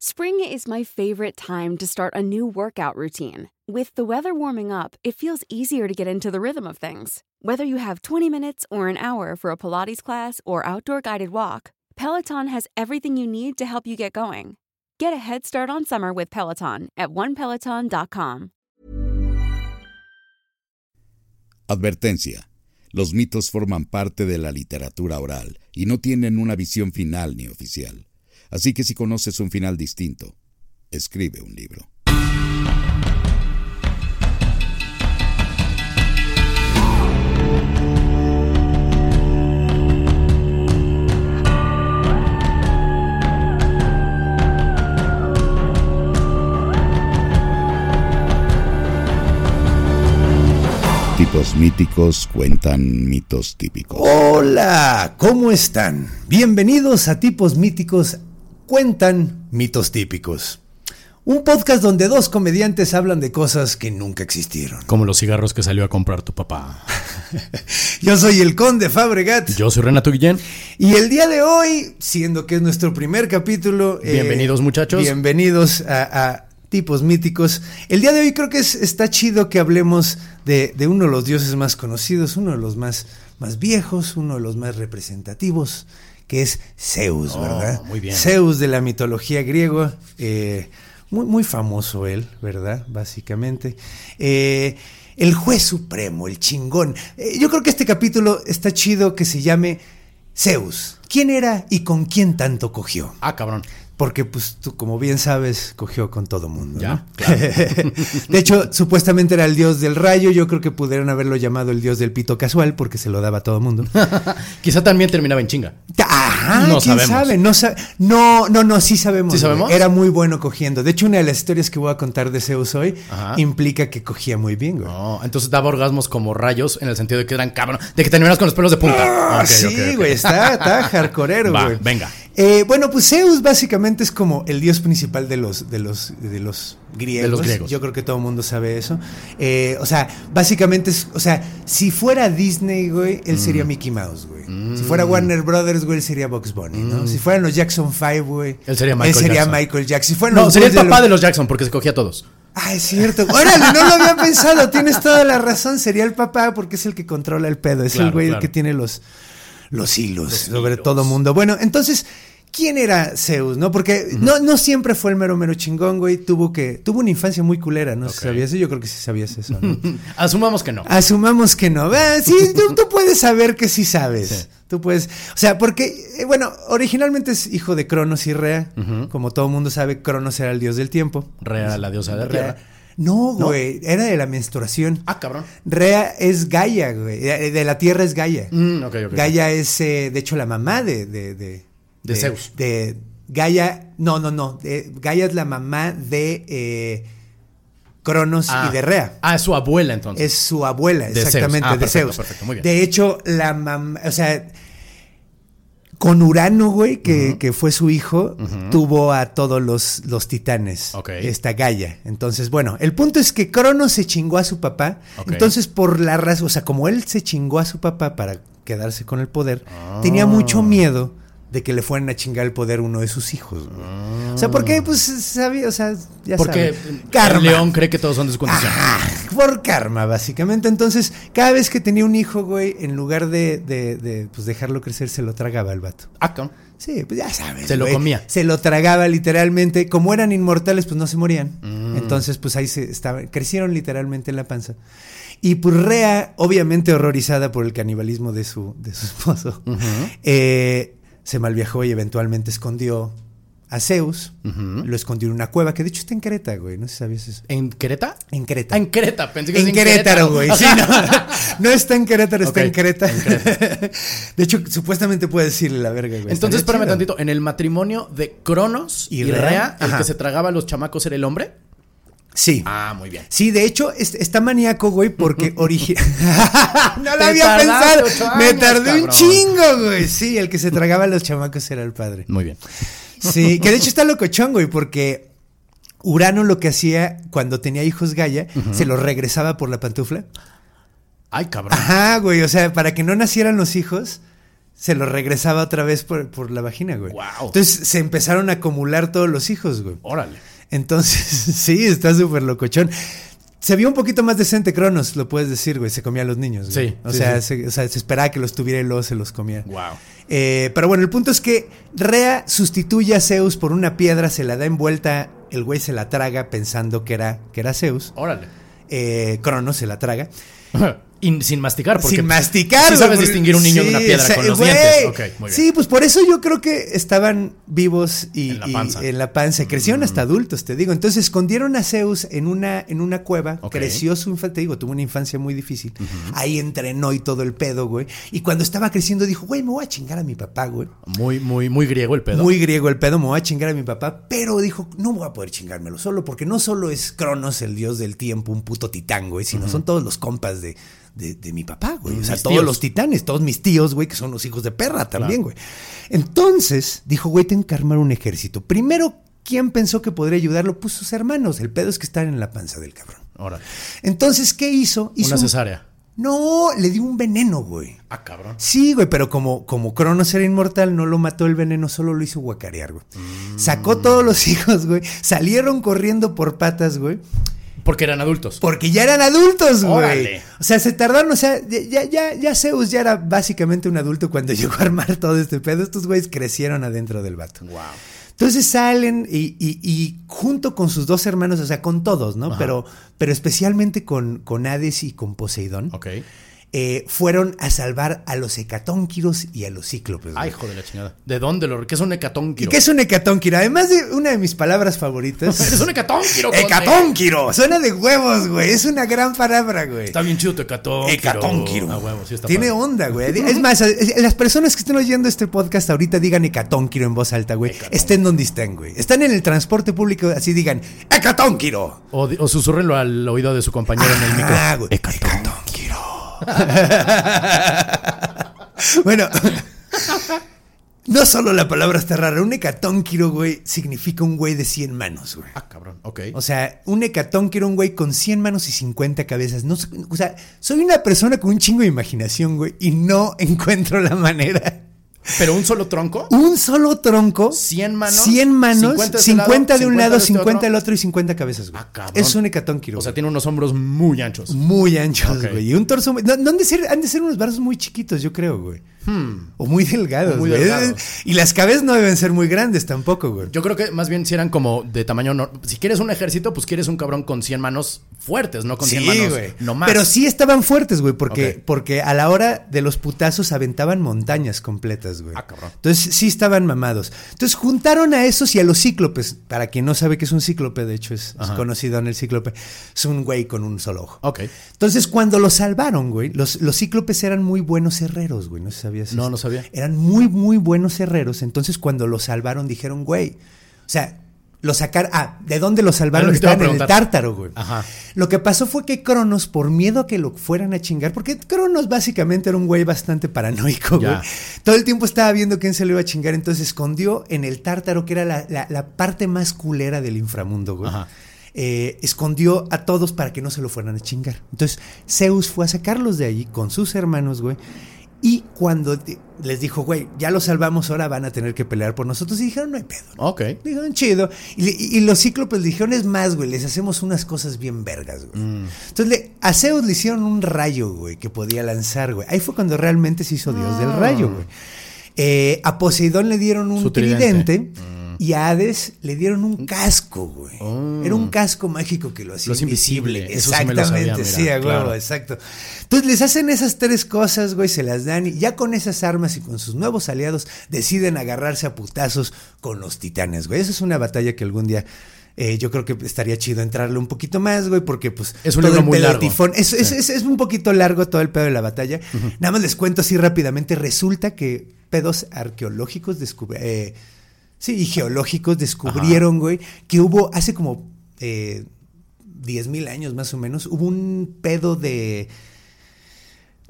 Spring is my favorite time to start a new workout routine. With the weather warming up, it feels easier to get into the rhythm of things. Whether you have 20 minutes or an hour for a Pilates class or outdoor guided walk, Peloton has everything you need to help you get going. Get a head start on summer with Peloton at onepeloton.com. Advertencia. Los mitos forman parte de la literatura oral y no tienen una visión final ni oficial. Así que si conoces un final distinto, escribe un libro. Tipos míticos cuentan mitos típicos. Hola, ¿cómo están? Bienvenidos a Tipos Míticos Cuentan Mitos Típicos. Un podcast donde dos comediantes hablan de cosas que nunca existieron. Como los cigarros que salió a comprar tu papá. Yo soy el conde Fabregat. Yo soy Renato Guillén. Y el día de hoy, siendo que es nuestro primer capítulo... eh, bienvenidos muchachos. Bienvenidos a, a tipos míticos. El día de hoy creo que es, está chido que hablemos de, de, uno de los dioses más conocidos, uno de los más, más viejos, uno de los más representativos, que es Zeus, oh, ¿verdad? Muy bien. Zeus de la mitología griega. Eh, muy, muy famoso él, ¿verdad? Básicamente. Eh, el juez supremo, el chingón. Eh, yo creo que este capítulo está chido que se llame Zeus. ¿Quién era y con quién tanto cogió? Ah, cabrón. Porque, pues, tú, como bien sabes, cogió con todo mundo. Ya, ¿no? claro. de hecho, supuestamente era el dios del rayo. Yo creo que pudieron haberlo llamado el dios del pito casual, porque se lo daba a todo mundo. Quizá también terminaba en chinga. Ajá, No ¿quién sabemos. sabe? No, sa- no, no, no, sí sabemos. ¿Sí sabemos? Era muy bueno cogiendo. De hecho, una de las historias que voy a contar de Zeus hoy Ajá. implica que cogía muy bien, güey. No, entonces daba orgasmos como rayos en el sentido de que eran cabrón, de que terminas con los pelos de punta. Ah, sí, güey, está, está hardcoreero, güey. venga. Eh, bueno, pues Zeus básicamente es como el dios principal de los, de los, de los griegos. De los griegos. Yo creo que todo el mundo sabe eso. Eh, o sea, básicamente es, o sea, si fuera Disney, güey, él sería Mm. Mickey Mouse, güey. Si fuera Warner Brothers, güey, él sería Bugs Bunny, ¿no? Si fueran los Jackson 5, güey. Mm. Él sería Michael Él sería Jackson. Michael Jackson. Si No, sería el papá de los- los Jackson porque se cogía a todos. Ah, es cierto. Órale, no lo había pensado. Tienes toda la razón. Sería el papá porque es el que controla el pedo. Es el Claro, güey el que tiene los, los hilos Los sobre hilos. todo mundo. Bueno, entonces, ¿quién era Zeus? No, porque no, no siempre fue el mero mero chingón, güey. Tuvo que, tuvo una infancia muy culera, ¿no? Sabías eso, yo creo que sí sabías eso, ¿no? Asumamos que no. Asumamos que no. Ah, sí, tú, tú puedes saber que sí sabes. Sí. Tú puedes. O sea, porque, eh, bueno, originalmente es hijo de Cronos y Rea. Como todo mundo sabe, Cronos era el dios del tiempo. Rea, la diosa de la tierra. No, güey, era de la menstruación. Ah, cabrón. Rea es Gaia, güey. De la tierra es Gaia. Mm, ok, ok. Gaia es, eh, de hecho, la mamá de. De, de, De Zeus. De Gaia. No, no, no. de- Gaia es la mamá de eh, Cronos Ah. y de Rea. Ah, es su abuela entonces. Es su abuela, De Zeus. exactamente, Ah, de perfecto, Zeus. perfecto, muy bien. De hecho, la mamá. O sea. Con Urano, güey, que, que fue su hijo, tuvo a todos los, los titanes. Esta Gaia. Entonces, bueno, el punto es que Cronos se chingó a su papá. Entonces, por la razón, o sea, como él se chingó a su papá para quedarse con el poder, Ah. tenía mucho miedo de que le fueran a chingar el poder uno de sus hijos. güey. O sea, porque, pues, sabía, o sea, ya Porque sabe. el león cree que todos son de su condición. Por karma, básicamente. Entonces, cada vez que tenía un hijo, güey, en lugar de, de, de, pues, dejarlo crecer, se lo tragaba el vato. Ah, cabrón. Sí, pues ya sabes. Se lo comía. Se lo tragaba literalmente. Como eran inmortales, pues no se morían. Mm. Entonces, pues ahí se estaban, crecieron literalmente en la panza. Y pues Rea, obviamente horrorizada por el canibalismo de su, de su esposo, eh, se malviajó y eventualmente escondió a Zeus. Lo escondió en una cueva, que de hecho está en Creta, güey. No sé si sabías eso. ¿En Creta? En Creta. Ah, en Creta, pensé que En es Querétaro, güey. Sí, no, no está en Querétaro, está en Creta. en Creta. De hecho, supuestamente puede decirle la verga, güey. Entonces, espérame chido. tantito. En el matrimonio de Cronos ¿Y y, Rea? Rea, el que se tragaba a los chamacos era el hombre. Sí. Ah, muy bien. Sí, de hecho, es- está maníaco, güey, porque origen... no lo había pensado. Me tardé un chingo, güey. Sí, el que se tragaba a los chamacos era el padre. Muy bien. Sí, que de hecho está locochón, güey, porque Urano lo que hacía cuando tenía hijos Gaia, se los regresaba por la pantufla. Ay, cabrón. Ajá, güey, o sea, para que no nacieran los hijos, se lo regresaba otra vez por, por la vagina, güey. Guau. Entonces se empezaron a acumular todos los hijos, güey. Órale. Entonces, sí, está súper locochón. Se vio un poquito más decente Cronos, lo puedes decir, güey. Se comía a los niños. güey. Sí, O, sí, sea, sí. Se, o sea, se esperaba que los tuviera y luego se los comía. Wow. Eh, pero bueno, el punto es que Rea sustituye a Zeus por una piedra, se la da envuelta, el güey se la traga pensando que era, que era Zeus. Órale. Eh, Cronos se la traga. Y sin masticar, porque Sin pues, masticar. Sí sabes distinguir un niño de una piedra o sea, con los güey, dientes. Ok, muy bien. Sí, pues por eso yo creo que estaban vivos y En la panza. Mm. en la panza. Crecieron hasta adultos, te digo. Entonces escondieron a Zeus en una, en una cueva. Ok. Creció su infancia, te digo, tuvo una infancia muy difícil. Ahí entrenó y todo el pedo, güey. Y cuando estaba creciendo dijo, güey, me voy a chingar a mi papá, güey. Muy, muy, muy griego el pedo. Muy griego el pedo, me voy a chingar a mi papá, pero dijo, no voy a poder chingármelo solo, porque no solo es Cronos, el dios del tiempo, un puto titán, güey, sino son todos los compas de, de, de mi papá, güey. O sea, Mis todos tíos. los titanes, todos mis tíos, güey, que son los hijos de perra también, güey. Entonces, dijo, güey, tengo que armar un ejército. Primero, ¿quién pensó que podría ayudarlo? Pues sus hermanos. El pedo es que están en la panza del cabrón. Órale. Entonces, ¿qué hizo? hizo Una un- cesárea. No, le dio un veneno, güey. Ah, cabrón. Sí, güey, pero como, como Cronos era inmortal, no lo mató el veneno, solo lo hizo guacarear, güey. Sacó todos los hijos, güey. Salieron corriendo por patas, güey. Porque eran adultos. Porque ya eran adultos, güey. O sea, se tardaron, o sea, ya, ya, ya Zeus ya era básicamente un adulto cuando llegó a armar todo este pedo. Estos güeyes crecieron adentro del vato. Wow. Entonces salen y, y- y junto con sus dos hermanos, o sea, con todos, ¿no? Ajá. Pero, pero especialmente con, con Hades y con Poseidón, Ok. Eh, fueron a salvar a los hecatónquiros y a los cíclopes. Ay, hijo de la chingada. ¿De dónde lo.? ¿Qué es un ¿Y hecatónquiro? qué es un hecatónquiro? Además de una de mis palabras favoritas. Eres un hecatónquiro. ¡Hecatónquiro! Suena de huevos, güey. Es una gran palabra, güey. Está bien chido tu hecatónquiro. Hecatónquiro. A huevo, sí está Tiene padre. onda, güey. Es más, es- las personas que estén oyendo este podcast ahorita digan hecatónquiro en voz alta, güey. Estén donde estén, güey. Están en el transporte público, así digan, hecatónquiro. O, o susurrenlo al oído de su compañero en el micro. Ah, güey. Hecatónquiro. bueno, no solo la palabra está rara. Un hecatónquiro, güey, significa un güey de 100 manos, güey. Ah, cabrón. Ok. O sea, un hecatónquiro, un güey con 100 manos y 50 cabezas. No, o sea, soy una persona con un chingo de imaginación, güey, y no encuentro la manera. ¿Pero un solo tronco? Un solo tronco. 100 manos, 100 manos. 50 50 de de, este un lado, lado, 50 de este 50 otro. del otro y 50 cabezas, güey. Ah, es un hecatónquiro. O sea, tiene unos hombros muy anchos. Muy anchos, Ok. güey. Y un torso. muy- No, no han, de ser, han de ser unos brazos muy chiquitos, yo creo, güey. O muy delgados, Hmm. Muy güey. delgados. Y las cabezas no deben ser muy grandes tampoco, güey. Yo creo que más bien si eran como de tamaño. no- si quieres un ejército, pues quieres un cabrón con 100 manos fuertes, no con 100 manos. güey. No más. Pero sí estaban fuertes, güey, porque, porque a la hora de los putazos aventaban montañas completas, güey. Ah, cabrón. Entonces sí estaban mamados. Entonces juntaron a esos y a los cíclopes. Para quien no sabe qué es un cíclope, de hecho es, conocido en el cíclope, es un güey con un solo ojo. Ok. Entonces cuando los salvaron, güey, los, los cíclopes eran muy buenos herreros, güey. No sé si sabías No, eso. no sabía. Eran muy, muy buenos herreros. Entonces cuando los salvaron dijeron, güey, o sea... Los sacaron. Ah, ¿de dónde salvaron? Lo a Estaban en el tártaro, güey. Ajá. Lo que pasó fue que Cronos, por miedo a que lo fueran a chingar, porque Cronos básicamente era un güey bastante paranoico, güey. Todo el tiempo estaba viendo quién se lo iba a chingar, entonces escondió en el tártaro, que era la, la- la parte más culera del inframundo, güey. Ajá. Eh, escondió a todos para que no se lo fueran a chingar. Entonces Zeus fue a sacarlos de allí con sus hermanos, güey. Y cuando te- les dijo, güey, ya los salvamos, ahora van a tener que pelear por nosotros, y dijeron, no hay pedo. ¿no?". Ok. Dijeron, chido. Y, le- y los cíclopes dijeron, es más, güey, les hacemos unas cosas bien vergas, güey. Mm. Entonces, le, a Zeus le hicieron un rayo, güey, que podía lanzar, güey. Ahí fue cuando realmente se hizo Dios del rayo, güey. Eh, a Poseidón le dieron un Su tridente. Mm. Y a Hades le dieron un casco, güey. Era un casco mágico que lo hacía Lo hacía invisible. Eso sí me lo Exactamente, sabía, sí, mira, a huevo, claro. exacto. Entonces les hacen esas tres cosas, güey, se las dan y ya con esas armas y con sus nuevos aliados deciden agarrarse a putazos con los titanes, güey. Esa es una batalla que algún día eh, yo creo que estaría chido entrarle un poquito más, güey, porque pues Es un todo libro el muy largo. Es, es- Sí. es- es un poquito largo todo el pedo de la batalla. Nada más les cuento así rápidamente. Resulta que pedos arqueológicos descubrieron. Sí, y geológicos descubrieron, güey, que hubo hace como eh, 10 mil años más o menos, hubo un pedo de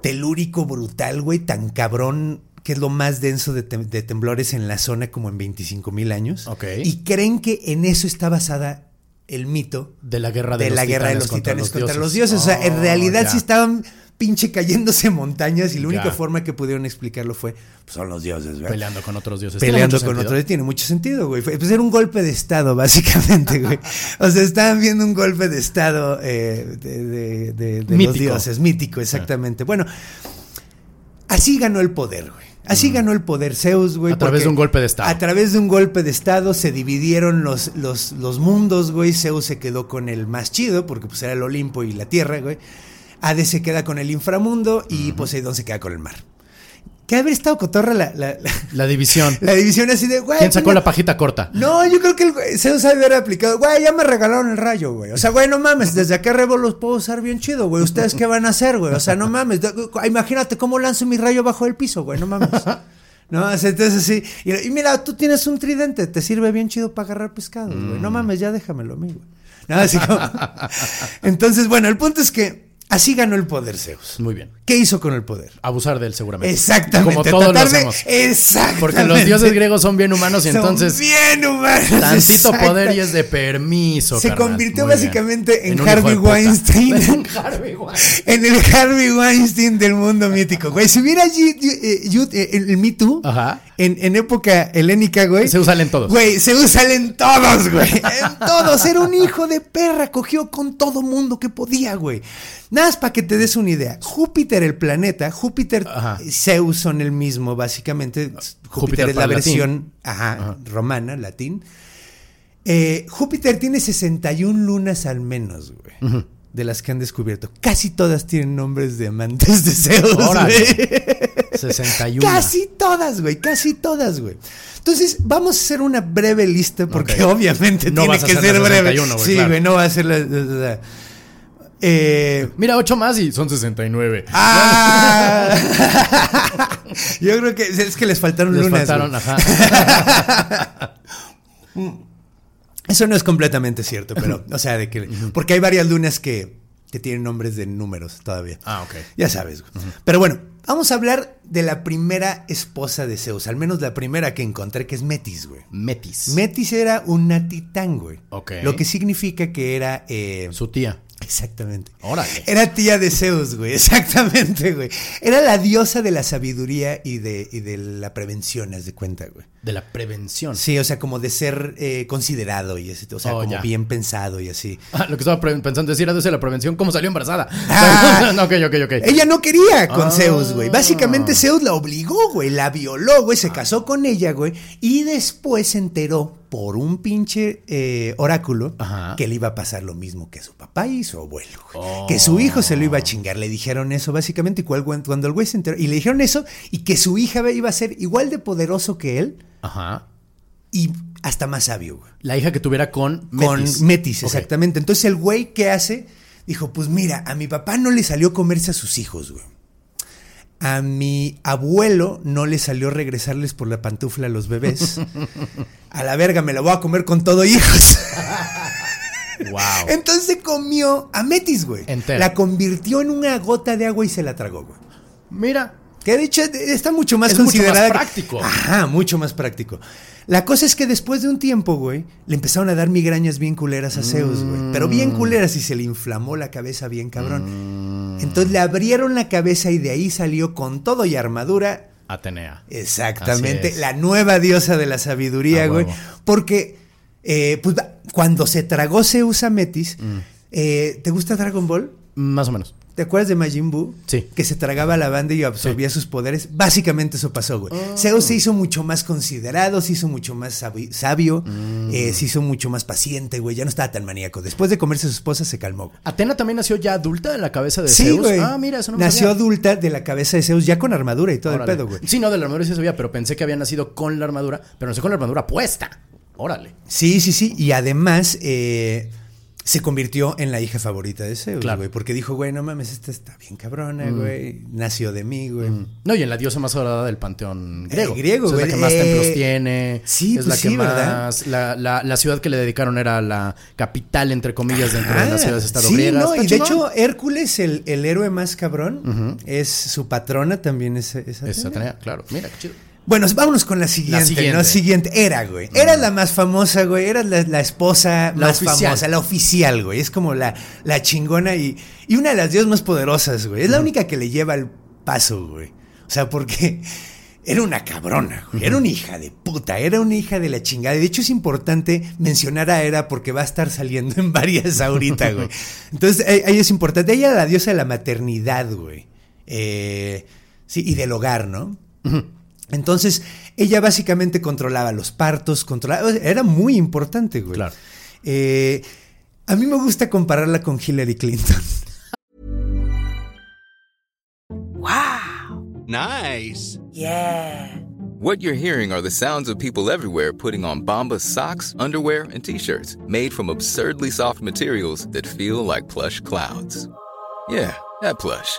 telúrico brutal, güey, tan cabrón que es lo más denso de, tem- de temblores en la zona como en 25 mil años. Ok. Y creen que en eso está basada el mito De la guerra de, de los la guerra de los contra titanes contra los dioses. O sea, en Oh, realidad ya. sí estaban pinche cayéndose montañas y la única Ya. forma que pudieron explicarlo fue, pues son los dioses, ¿verdad? Peleando con otros dioses. Peleando con otros. Tiene mucho sentido, güey. Pues era un golpe de Estado, básicamente, güey. O sea, estaban viendo un golpe de Estado eh, de, de- de- de los dioses. Mítico, exactamente. Bueno, así ganó el poder, güey. Así ganó el poder Zeus, güey. A través de un golpe de estado. A través de un golpe de Estado se dividieron los, los, los mundos, güey. Zeus se quedó con el más chido, porque pues era el Olimpo y la Tierra, güey. Hades se queda con el inframundo y Poseidón se queda con el mar. Que haber estado cotorra la, la, la- La división. la división así de, güey. ¿Quién sacó la pajita corta? No, yo creo que el güey- Zeus haber aplicado, güey, ya me regalaron el rayo, güey. O sea, güey, no mames, desde acá arriba los puedo usar bien chido, güey. ¿Ustedes qué van a hacer, güey? O sea, no mames. Imagínate cómo lanzo mi rayo bajo el piso, güey, no mames. No, entonces sí. Y, y mira, tú tienes un tridente, te sirve bien chido para agarrar pescados, güey. Mm. No mames, ya déjamelo a mí, güey. No, así como- Entonces, bueno, el punto es que así ganó el poder Zeus. Muy bien. ¿Qué hizo con el poder? Abusar de él seguramente. Exactamente. Como todos lo hacemos. Exactamente. Porque los dioses griegos son bien humanos y Son entonces bien humanos. tantito exacta- poder y es de permiso. Se carnal. convirtió Muy bien. básicamente en Harvey. Weinstein. En Harvey Weinstein. En el Harvey Weinstein del mundo mítico, güey. Si hubiera Yu- eh, eh, el, el Me Too Ajá. En, en época helénica, güey. Se usan en todos. Güey, se usan en todos, güey. En todos. Era un hijo de perra. Cogió con todo mundo que podía, güey. Nada más para que te des una idea. Júpiter, el planeta, Júpiter Ajá. y Zeus son el mismo, básicamente. Júpiter, Júpiter es la versión ajá, romana, latín. Eh, Júpiter tiene 61 lunas al menos, güey. De las que han descubierto. Casi todas tienen nombres de amantes de Zeus, Órale. güey. 61. Casi todas, güey, casi todas, güey. Entonces, vamos a hacer una breve lista porque Ok. obviamente No tiene que ser breve. 61, güey, sí, claro. güey, no va a ser la. la- la- eh, Mira, 8 más y son 69. ¡Ah! Yo creo que es que les faltaron Les lunas. faltaron, ajá. Eso no es completamente cierto, pero, o sea, de que. Porque hay varias lunas que, que tienen nombres de números todavía. Ah, ok. Ya sabes, güey. Pero bueno, vamos a hablar de la primera esposa de Zeus, al menos la primera que encontré, que es Metis, güey. Metis. Metis era una titán, güey. Ok. Lo que significa que era. eh, Su tía. Exactamente. Órale. Era tía de Zeus, güey. Exactamente, güey. Era la diosa de la sabiduría y de, y de la prevención, haz de cuenta, güey. De la prevención. Sí, o sea, como de ser eh, considerado y ese, o sea, Oh, como ya. bien pensado y así. Ah, lo que estaba pensando decir era de la prevención, ¿cómo salió embarazada? Ah. no, ok, ok, ok. Ella no quería con Ah. Zeus, güey. Básicamente Zeus la obligó, güey. La violó, güey. Se casó con ella, güey. Y después se enteró por un pinche eh, oráculo Ajá. que le iba a pasar lo mismo que a su papá y su abuelo. Oh. Que su hijo se lo iba a chingar. Le dijeron eso, básicamente. Y cuando el güey se enteró. Y le dijeron eso. Y que su hija iba a ser igual de poderoso que él. Ajá. Y hasta más sabio, güey. La hija que tuviera con Metis. Con Metis, exactamente. Entonces el güey, ¿qué hace? Dijo, pues mira, a mi papá no le salió comerse a sus hijos, güey. A mi abuelo no le salió regresarles por la pantufla a los bebés. A la verga, me la voy a comer con todo hijos. Wow. Entonces se comió a Metis, güey. Entera. La convirtió en una gota de agua y se la tragó, güey. Mira. Que de hecho está mucho más Es mucho considerada. más que- práctico. Ajá, mucho más práctico. La cosa es que después de un tiempo, güey, le empezaron a dar migrañas bien culeras a Zeus, güey. Pero bien culeras y se le inflamó la cabeza bien cabrón. Mm. Entonces le abrieron la cabeza y de ahí salió con todo y armadura. Atenea. Exactamente, la nueva diosa de la sabiduría, güey. huevo. Porque, eh, pues, cuando se tragó Zeus a Metis, Mm. eh, ¿te gusta Dragon Ball? Más o menos. ¿Te acuerdas de Majin Buu? Sí. Que se tragaba la banda y absorbía sus poderes. Básicamente eso pasó, güey. Zeus se hizo mucho más considerado, se hizo mucho más sabi- sabio, Mm. eh, se hizo mucho más paciente, güey. Ya no estaba tan maníaco. Después de comerse a su esposa, se calmó. güey. Atena también nació ya adulta en la cabeza de Sí, Zeus. güey. Ah, mira, eso no me Nació sabía. adulta de la cabeza de Zeus, ya con armadura y todo Órale. el pedo, güey. Sí, no, de la armadura sí sabía, pero pensé que había nacido con la armadura, pero nació con la armadura puesta. Órale. Sí, sí, sí. Y además eh, se convirtió en la hija favorita de Zeus, Claro. güey. Porque dijo, güey, no mames, esta está bien cabrona, Mm. güey. Nació de mí, güey. No, y en la diosa más adorada del panteón griego. Eh, griego, O sea, es la güey. que más Eh, templos tiene. sí, es pues la que sí, ¿verdad? más. La, la- la ciudad que le dedicaron era la capital, entre comillas, dentro de las Ah, ciudades estado sí, no, y de hecho Hércules, el, el héroe más cabrón, es su patrona también es, es Es Atenea. Atenea, claro. Mira, qué chido. Bueno, vámonos con la siguiente, La siguiente. ¿no? Siguiente. Era, güey. Era la más famosa, güey. Era la, la esposa La más oficial. famosa, la oficial, güey. Es como la, la chingona y, y una de las diosas más poderosas, güey. Es la única que le lleva el paso, güey. O sea, porque era una cabrona, güey. Era una hija de puta. Era una hija de la chingada. Y de hecho es importante mencionar a Hera porque va a estar saliendo en varias ahorita, güey. Entonces, ahí es importante. Ella era la diosa de la maternidad, güey. Eh, sí, y del hogar, ¿no? Entonces, ella básicamente controlaba los partos, controlaba. Era muy importante, güey. Claro. Eh, a mí me gusta compararla con Hillary Clinton. Nice. What you're hearing are the sounds of people everywhere putting on Bombas socks, underwear, and t-shirts made from absurdly soft materials that feel like plush clouds. Yeah, that plush.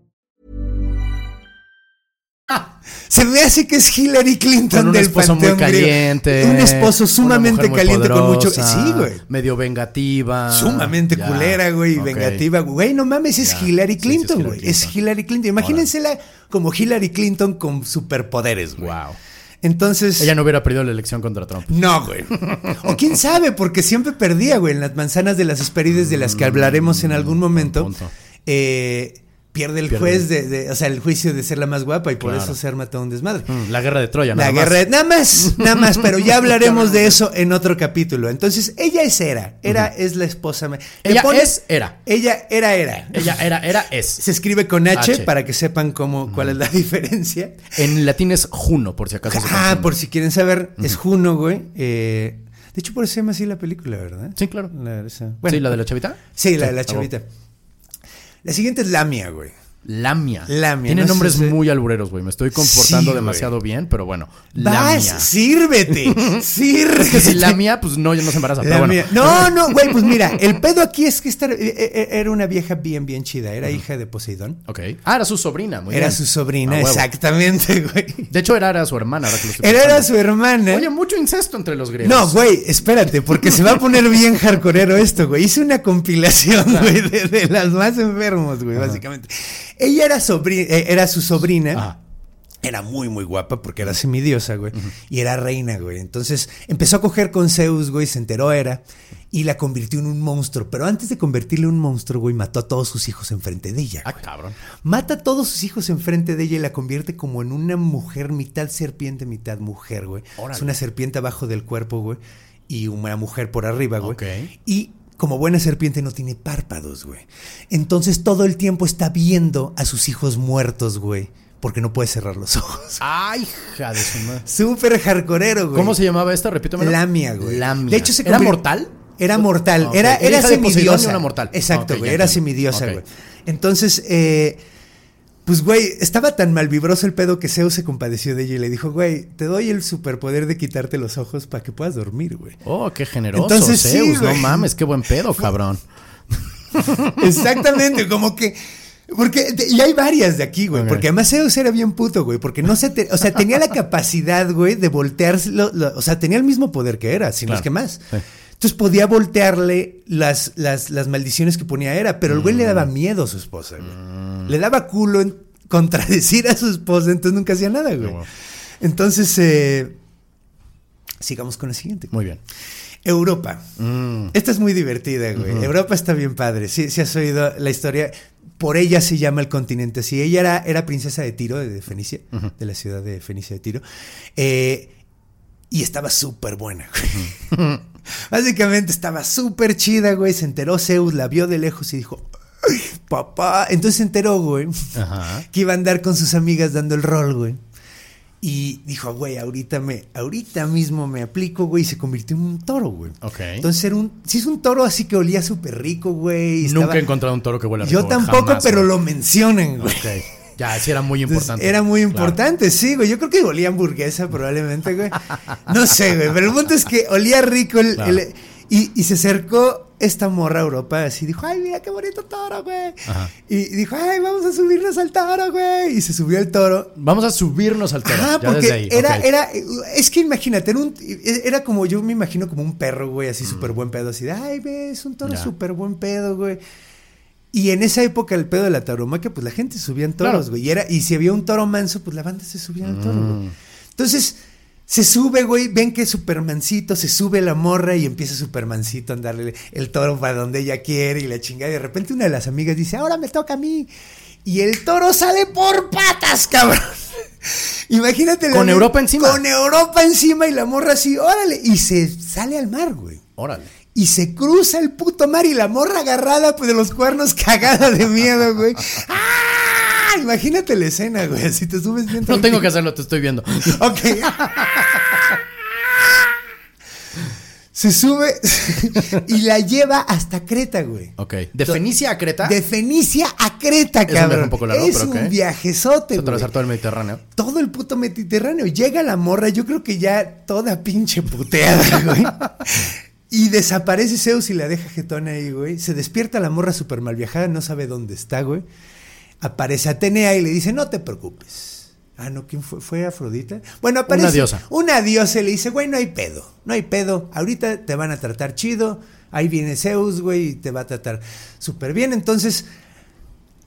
Se me hace que es Hillary Clinton Con un del esposo muy griego. caliente. Un esposo una sumamente mujer muy caliente con mucho. Sí, güey. Medio vengativa. Sumamente Ya, culera, güey, vengativa. Güey, no mames, es Ya. Hillary Sí, sí, es Clinton, Hillary güey. Es. Hillary Clinton. Imagínensela como Hillary Clinton con superpoderes, güey. Wow. Entonces. Ella no hubiera perdido la elección contra Trump. No, güey. O quién sabe, porque siempre perdía, güey, en las manzanas de las Hesperides de las que hablaremos en algún momento. buen punto. eh, pierde el Pierde. juez de, de- o sea, el juicio de ser la más guapa y por Claro. eso se arma todo un desmadre. Mm, La guerra de Troya, La nada más. guerra, nada más, nada más, pero ya hablaremos de eso en otro capítulo. Entonces, ella es Era, Era es la esposa. Ella pones- es Hera. Ella era Era. Ella era, era, es. Se escribe con H, H. para que sepan cómo, cuál es la diferencia. En latín es Juno, por si acaso. Ah, por si quieren saber, es Juno, güey. Eh, de hecho, por eso se llama así la película, ¿verdad? Sí, claro. La, esa- sí, la de la chavita. Sí, la de la a huevo. La siguiente es Lamia, güey. Lamia. Lamia, Tiene no nombres muy albureros, güey. Me estoy comportando Sí, demasiado bien, pero bueno. Vas, Lamia. sírvete, sírvete. Es que si Lamia, pues no, ya no se embaraza. Pero bueno. No, no, güey, pues mira, el pedo aquí es que esta eh, eh, era una vieja bien, bien chida. Era hija de Poseidón. Ok. Ah, era su sobrina, muy Era bien. su sobrina, exactamente, güey. De hecho, era, era su hermana, ahora que lo estoy Era, era su hermana. Oye, mucho incesto entre los griegos. No, güey, espérate, porque se va a poner bien hardcoreero esto, güey. Hice una compilación, güey, de, de las más enfermos, güey, básicamente. Ella era, eh, era su sobrina. Ajá. Era muy, muy guapa porque era semidiosa, güey. Y era reina, güey. Entonces empezó a coger con Zeus, güey, se enteró era. Y la convirtió en un monstruo. Pero antes de convertirle en un monstruo, güey, mató a todos sus hijos enfrente de ella. Ah, güey. cabrón. Mata a todos sus hijos enfrente de ella y la convierte como en una mujer, mitad serpiente, mitad mujer, güey. Órale. Es una serpiente abajo del cuerpo, güey. Y una mujer por arriba, güey. Ok. Y como buena serpiente no tiene párpados, güey. Entonces todo el tiempo está viendo a sus hijos muertos, güey. Porque no puede cerrar los ojos. Ay, hija de su madre. Súper hardcoreero, güey. ¿Cómo se llamaba esta? Repítame. Lamia, güey. Lamia. De hecho, se ¿Era mortal? Era mortal. Era, Era era semidiosa. una mortal. Exacto, güey. Era semidiosa, güey. Entonces, eh, pues, güey, estaba tan malvibroso el pedo que Zeus se compadeció de ella y le dijo, güey, te doy el superpoder de quitarte los ojos para que puedas dormir, güey. Oh, qué generoso, Entonces, sí, Zeus. no mames, qué buen pedo, cabrón. Exactamente, como que. Porque, y hay varias de aquí, güey. Porque además Zeus era bien puto, güey. Porque no se. te- o sea, tenía la capacidad, güey, de volteárselo. lo- o sea, tenía el mismo poder que era, si no Claro. es que más. Sí. Entonces podía voltearle las, las, las maldiciones que ponía Era. Pero el güey le Mm. daba miedo a su esposa, güey. Le daba culo en contradecir a su esposa, entonces nunca hacía nada, güey. Entonces, eh, sigamos con la siguiente. Muy bien. Europa. Mm. Esta es muy divertida, güey. Europa está bien padre. Sí, sí has oído la historia. Por ella se llama el continente así. Ella era, era princesa de Tiro, de, de Fenicia, de la ciudad de Fenicia de Tiro. Eh, y estaba súper buena, güey. Básicamente estaba súper chida, güey. Se enteró Zeus, la vio de lejos y dijo, "Ay, papá. Entonces se enteró, güey, Ajá. que iba a andar con sus amigas dando el rol, güey. Y dijo, güey, ahorita me, ahorita mismo me aplico, güey, y se convirtió en un toro, güey. Ok. Entonces era un, sí es un toro así que olía súper rico, güey. Nunca estaba- he encontrado un toro que huela Yo rico, tampoco, jamás, pero güey. lo mencionan, güey. Ok. Ya, sí era muy Entonces, importante. era muy Claro. importante, sí, güey. Yo creo que olía hamburguesa probablemente, güey. No sé, güey. Pero el punto es que olía rico el, Claro. el- y, y se acercó esta morra a Europa así dijo, ay, mira qué bonito toro, güey. Y dijo, ay, vamos a subirnos al toro, güey. Y se subió al toro. Vamos a subirnos al toro. Ajá, ya porque desde ahí. era, era, es que imagínate, era, un- era como, yo me imagino como un perro, güey, así súper buen pedo, así de, ay, ve, es un toro Mm. Súper buen pedo, güey. Y en esa época el pedo de la tauromaquia, pues la gente subía en toros, Claro. güey. Y, era, y si había un toro manso, pues la banda se subía al toro, Mm. güey. Entonces, se sube, güey, ven que Supermancito, se sube la morra y empieza Supermancito a andarle el toro para donde ella quiere y la chingada. Y de repente una de las amigas dice, ahora me toca a mí. Y el toro sale por patas, cabrón. Imagínate. la Con Europa encima. Con Europa encima y la morra así, órale. Y se sale al mar, güey. Órale. Y se cruza el puto mar y la morra agarrada pues, de los cuernos cagada de miedo, güey. ¡Ah! Imagínate la escena, güey. Si te subes bien No tengo que hacerlo, te estoy viendo. Ok. Se sube y la lleva hasta Creta, güey. Ok. ¿De Fenicia a Creta? De Fenicia a Creta, un viaje cabrón. un poco largo, es pero ok. un viajezote, güey. Atravesar todo el Mediterráneo. Todo el puto Mediterráneo. Llega la morra, yo creo que ya toda pinche puteada, güey. Y desaparece Zeus y la deja jetona ahí, güey. Se despierta la morra super mal viajada, no sabe dónde está, güey. Aparece Atenea y le dice, no te preocupes. Ah, no, ¿quién fue? ¿Fue Afrodita? Bueno, aparece. Una diosa. Una diosa y le dice, güey, no hay pedo. No hay pedo. Ahorita te van a tratar chido. Ahí viene Zeus, güey, y te va a tratar súper bien. Entonces,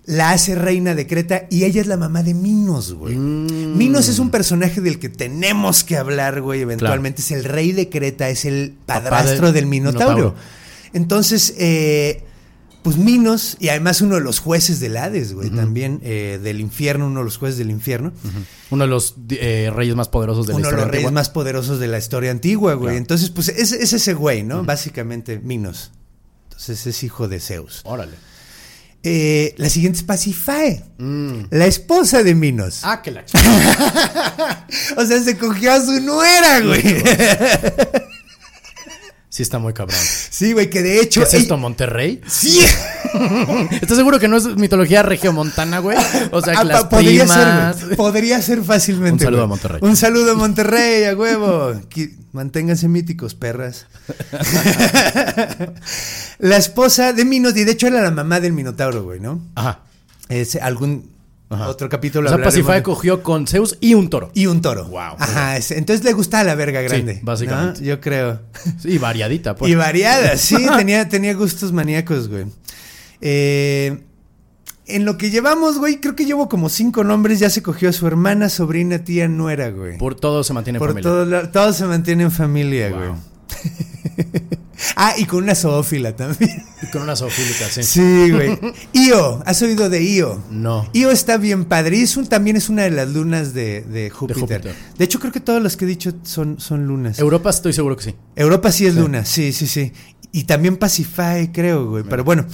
la hace reina de Creta y ella es la mamá de Minos, güey. Mm. Minos es un personaje del que tenemos que hablar, güey, eventualmente. Es el rey de Creta, es el padrastro del del Minotauro. Entonces, eh, pues Minos, y además uno de los jueces del Hades, güey, también eh, del infierno, uno de los jueces del infierno. Uno de los eh, reyes más poderosos de la uno de historia los reyes antigua. más poderosos de la historia antigua, güey. Claro. Entonces, pues es, es ese güey, ¿no? Básicamente, Minos. Entonces es hijo de Zeus. Órale. Eh, la siguiente es Pasifae, Mm. la esposa de Minos. Ah, que la. O sea, se cogió a su nuera, güey. Sí, está muy cabrón. Sí, güey, que de hecho. ¿Qué es esto, ella- Monterrey? Sí. ¿Estás seguro que no es mitología regiomontana, güey? O sea, Ah, que las pa- podría primas... ser. Podría ser fácilmente. Un saludo güey. a Monterrey. Un saludo a Monterrey, a huevo. Manténganse míticos, perras. la esposa de Minos, y de hecho era la mamá del Minotauro, güey, ¿no? Ajá. Es algún Ajá. otro capítulo. O sea, de- cogió con Zeus y un toro. Y un toro. Wow. Ajá, es- entonces le gustaba la verga grande. básicamente. ¿no? Yo creo. Y variadita, pues. Y variada, sí, tenía, tenía gustos maníacos, güey. Eh, en lo que llevamos, güey, creo que llevo como cinco nombres. Ya se cogió a su hermana, sobrina, tía, nuera, güey. Por todo se mantiene en Por familia. todo, la- todo se mantiene en familia, Wow. güey. ah, y con una zoófila también. Y con una zoofílica, sí. Sí, güey. Io, ¿has oído de Io? No. Io está bien padre. y es un- también es una de las lunas de, de Júpiter. Júpiter. De hecho, creo que todos los que he dicho son, son lunas. Europa estoy seguro que sí. Europa sí es luna, sí, sí, sí. Y también Pacify, creo, güey. Pero bueno,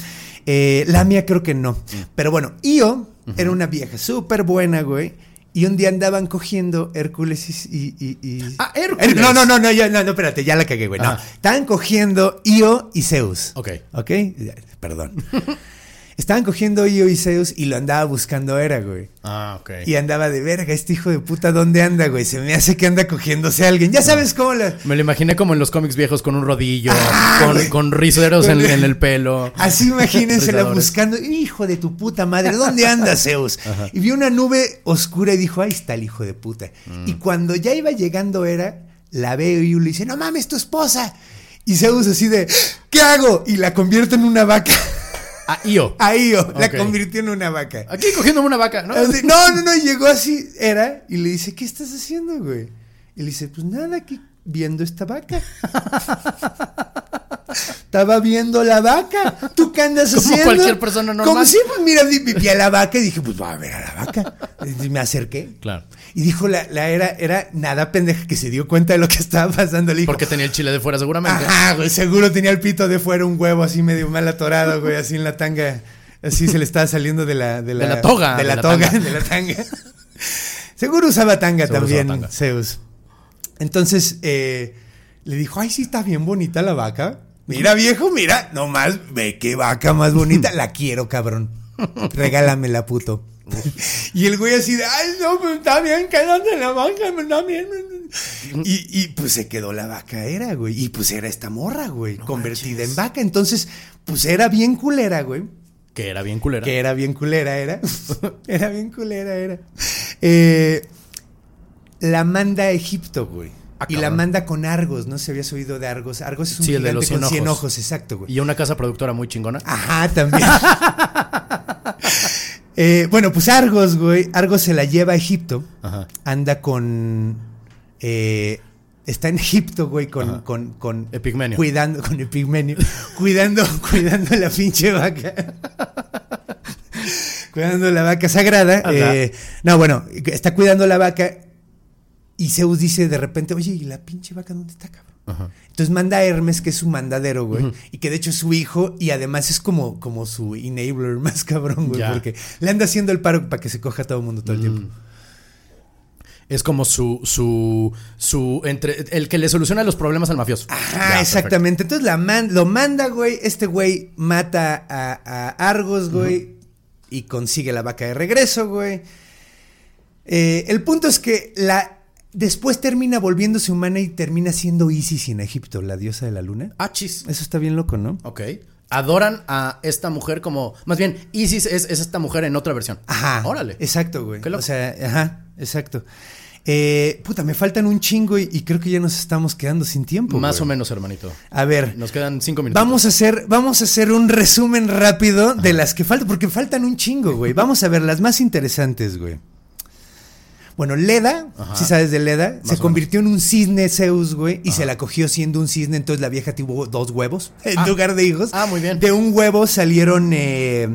eh, Lamia creo que no. Pero bueno, Io era una vieja súper buena, güey. Y un día andaban cogiendo Hércules y... y- y- Ah, Hércules. No, no, no, no, ya, no, no, espérate, ya la cagué, güey. No, estaban cogiendo Io y Zeus. Ok. ¿Ok? Perdón. Estaban cogiendo Io y Zeus y lo andaba buscando Hera, güey. Ah, ok. Y andaba de verga, este hijo de puta, ¿dónde anda, güey? Se me hace que anda cogiéndose a alguien. Ya sabes cómo la... Me lo imaginé como en los cómics viejos con un rodillo, Ah, con, con rizoderos en, en el pelo. Así imagínensela buscando, hijo de tu puta madre, ¿dónde anda Zeus? Y vio una nube oscura y dijo, ahí está el hijo de puta. Mm. Y cuando ya iba llegando era, la ve y le dice, no mames, tu esposa. Y Zeus así de, ¿qué hago? Y la convierte en una vaca. Ah, Io. Ahí yo, la convirtió en una vaca. Aquí cogiéndome una vaca, ¿no? Así, no, no, no, llegó así, era, y le dice, ¿qué estás haciendo, güey? Y le dice, pues nada, aquí viendo esta vaca. Estaba viendo la vaca. ¿Tú qué andas Como haciendo? cualquier persona normal. Como si, pues mira, vi, vi a la vaca y dije, pues va a ver a la vaca. Y me acerqué. Claro. Y dijo, la, la era, era nada pendeja que se dio cuenta de lo que estaba pasando. Le dijo, Porque tenía el chile de fuera seguramente. Ajá, güey, seguro tenía el pito de fuera un huevo así medio mal atorado, güey, así en la tanga. Así se le estaba saliendo de la... De la, De la toga, De la, de la toga, tanga. de la tanga. seguro usaba tanga Seguro también, usaba tanga. Zeus. Entonces, eh, le dijo, ay, sí, está bien bonita la vaca. Mira, viejo, mira, nomás, ve qué vaca más bonita. La quiero, cabrón. Regálamela, puto. y el güey así de, ay, no, pues está bien, quédate la vaca, está bien. Y, y, pues se quedó la vaca era, güey. Y pues era esta morra, güey, convertida en vaca. Entonces, pues era bien culera, güey. Que era bien culera. Que era bien culera, era. era bien culera, era. Eh, la manda a Egipto, güey. Ah, y la manda con Argos, ¿no? Se habías oído de Argos. Argos es un Sí, el de gigante los 100 con 100 ojos. ojos, exacto, güey. Y una casa productora muy chingona. Ajá, también. Eh, bueno, pues Argos, güey. Argos se la lleva a Egipto. Ajá. Anda con. eh, está en Egipto, güey, con, con, con. Epigmenio. Cuidando, con Epigmenio. cuidando, cuidando la pinche vaca. cuidando la vaca sagrada. Eh, no, bueno, está cuidando la vaca. Y Zeus dice de repente, oye, ¿y la pinche vaca dónde está, cabrón? Ajá. Entonces manda a Hermes, que es su mandadero, güey. Y que de hecho es su hijo. Y además es como, como su enabler más cabrón, güey. Ya. Porque le anda haciendo el paro para que se coja a todo el mundo todo el tiempo. Es como su, su, su, entre, el que le soluciona los problemas al mafioso. Ajá, Ya, exactamente. Entonces la man- lo manda, güey. Este güey mata a, a Argos, güey. Y consigue la vaca de regreso, güey. Eh, el punto es que la. Después termina volviéndose humana y termina siendo Isis en Egipto, la diosa de la luna. perfecto. Ah, chis. Eso está bien loco, ¿no? Ok. Adoran a esta mujer como. Más bien, Isis es, es esta mujer en otra versión. Ajá. Órale. Exacto, güey. Qué loco. O sea, ajá, exacto. Eh, puta, me faltan un chingo y, y creo que ya nos estamos quedando sin tiempo. Más güey. o menos, hermanito. A ver, Nos quedan cinco minutos. vamos a hacer, vamos a hacer un resumen rápido de las que faltan, porque faltan un chingo, güey. Vamos a ver las más interesantes, güey. Bueno, Leda, si sabes de Leda, Más se convirtió en un cisne Zeus, güey, y se la cogió siendo un cisne, entonces la vieja tuvo dos huevos en Ah. lugar de hijos. Ah, muy bien. De un huevo salieron eh,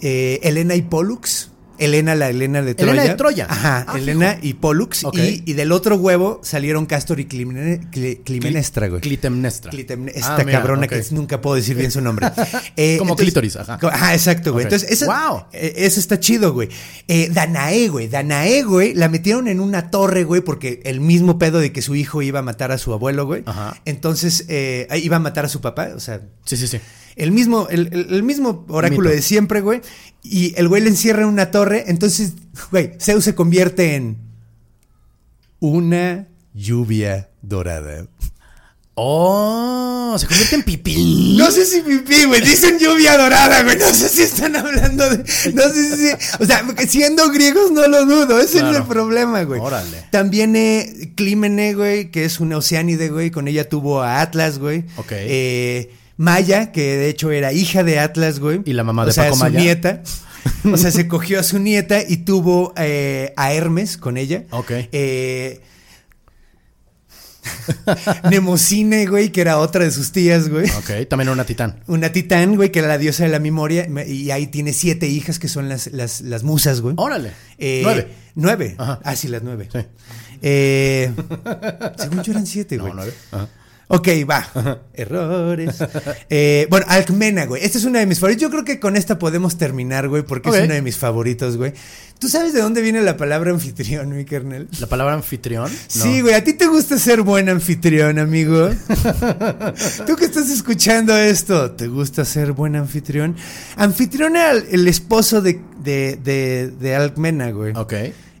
eh, Elena y Pollux. Elena, la Elena de Troya. Elena de Troya. Ajá, Ah, Elena y Pollux. Y, y del otro huevo salieron Castor y Climene- Cli- Climenestra, güey. Clitemnestra. Clitem- Ah, esta mira, cabrona que nunca puedo decir bien su nombre. Eh, Como clítoris, ajá. co- exacto, güey. Entonces, eso, Wow. eh, eso está chido, güey. Eh, Danae, güey. Danae, güey, la metieron en una torre, güey, porque el mismo pedo de que su hijo iba a matar a su abuelo, güey. Ajá. Entonces, eh, iba a matar a su papá, o sea, Sí, sí, sí. El mismo, el, el- el mismo oráculo Mito. de siempre, güey. Y el güey le encierra en una torre. Entonces, güey, Zeus se convierte en una lluvia dorada. Oh, se convierte en pipí. No sé si pipí, güey. Dicen lluvia dorada, güey. No sé si están hablando de. No sé si. O sea, siendo griegos no lo dudo. Ese es el problema, güey. Órale. También eh, Clímene, güey, que es una oceánide, güey. Con ella tuvo a Atlas, güey. Ok. Eh, Maya, que de hecho era hija de Atlas, güey. Y la mamá o de sea, Paco su Maya. nieta. O sea, se cogió a su nieta y tuvo eh, a Hermes con ella. Ok. Eh, Nemocine, güey, que era otra de sus tías, güey. Ok, también una titán. Una titán, güey, que era la diosa de la memoria. Y ahí tiene siete hijas que son las, las, las musas, güey. Órale. Eh, Nueve. Nueve. Ajá. Ah, sí, las nueve. Sí. Eh, según yo eran siete, No, güey. nueve. Ajá. Ok, va. Errores. Eh, bueno, Alcmena, güey. Esta es una de mis favoritos. Yo creo que con esta podemos terminar, güey, porque es una de mis favoritos, güey. ¿Tú sabes de dónde viene la palabra anfitrión, mi kernel? La palabra anfitrión. No. Sí, güey, a ti te gusta ser buen anfitrión, amigo. Tú que estás escuchando esto, ¿te gusta ser buen anfitrión? Anfitrión era el, el esposo de, de, de, de Alcmena, güey. Ok.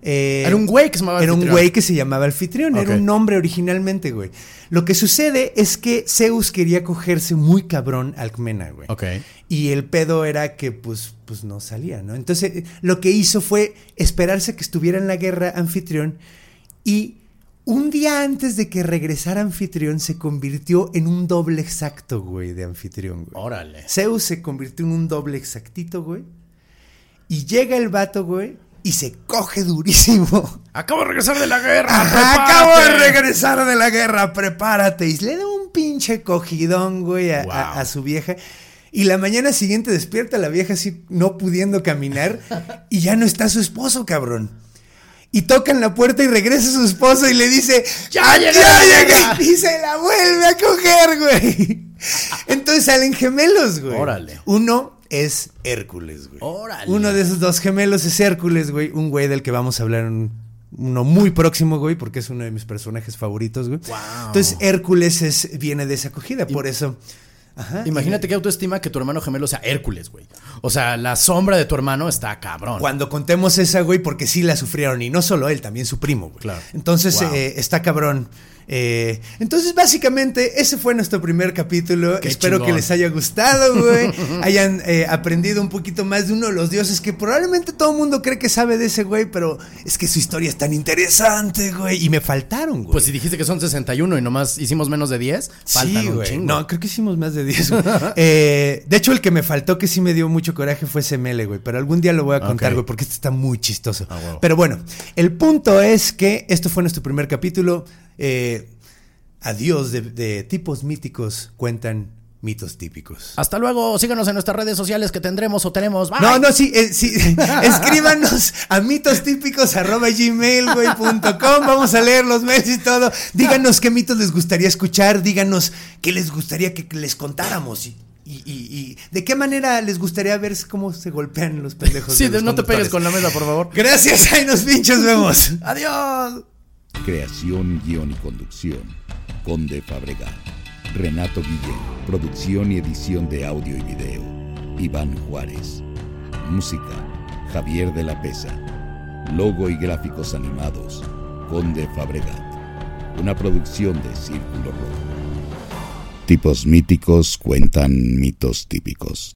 Eh, Era un güey que se llamaba Era un güey que se llamaba anfitrión, era un nombre originalmente, güey. Lo que sucede es que Zeus quería cogerse muy cabrón a Alcmena, güey. Ok. Y el pedo era que, pues, pues no salía, ¿no? Entonces, lo que hizo fue esperarse a que estuviera en la guerra anfitrión y un día antes de que regresara anfitrión se convirtió en un doble exacto, güey, de anfitrión, güey. Órale. Zeus se convirtió en un doble exactito, güey. Y llega el vato, güey, y se coge durísimo. Acabo de regresar de la guerra. Ajá, acabo de regresar de la guerra, prepárate. Y le da un pinche cogidón, güey, a, Wow. a- a su vieja. Y la mañana siguiente despierta la vieja así, no pudiendo caminar, y ya no está su esposo, cabrón. Y tocan la puerta y regresa su esposo y le dice, ¡Ya llegué! llegué! Y se la vuelve a coger, güey. Entonces salen gemelos, güey. Órale. Uno es Hércules, güey. Órale. Uno de esos dos gemelos es Hércules, güey. Un güey del que vamos a hablar en uno muy próximo, güey, porque es uno de mis personajes favoritos, güey. Wow. Entonces Hércules es, viene de esa acogida, por eso Imagínate qué autoestima que tu hermano gemelo sea Hércules, güey. O sea, la sombra de tu hermano está cabrón. Cuando contemos esa, güey, porque sí la sufrieron. Y no solo él, también su primo, güey. Claro. Entonces, Wow. eh, está cabrón. Eh, entonces, básicamente, ese fue nuestro primer capítulo. Qué Espero chingón. que les haya gustado, güey. hayan eh, aprendido un poquito más de uno de los dioses que probablemente todo el mundo cree que sabe de ese güey, pero es que su historia es tan interesante, güey. Y me faltaron, güey. Pues si dijiste que son 61 y nomás hicimos menos de 10, faltan Sí, un güey. chingo. No, creo que hicimos más de 10. güey. Eh, de hecho, el que me faltó que sí me dio mucho coraje fue Semele, güey. Pero algún día lo voy a contar, güey, porque este está muy chistoso. Ah. Pero bueno, el punto es que esto fue nuestro primer capítulo. Eh, adiós de, de tipos míticos cuentan mitos típicos. Hasta luego, síganos en nuestras redes sociales que tendremos o tenemos. Bye. No, no, sí, eh, sí. escríbanos a mitostípicos.gmail.com Vamos a leer los mails y todo. Díganos qué mitos les gustaría escuchar, díganos qué les gustaría que les contáramos y, y- y- y de qué manera les gustaría ver cómo se golpean los pendejos. Sí, de los no te pegues con la mesa, por favor. Gracias, ahí nos pinchos vemos. Adiós. Creación, guion y conducción. Conde Fabregat. Renato Guillén. Producción y edición de audio y video. Iván Juárez. Música. Javier de la Pesa. Logo y gráficos animados. Conde Fabregat. Una producción de Círculo Rojo. Tipos míticos cuentan mitos típicos.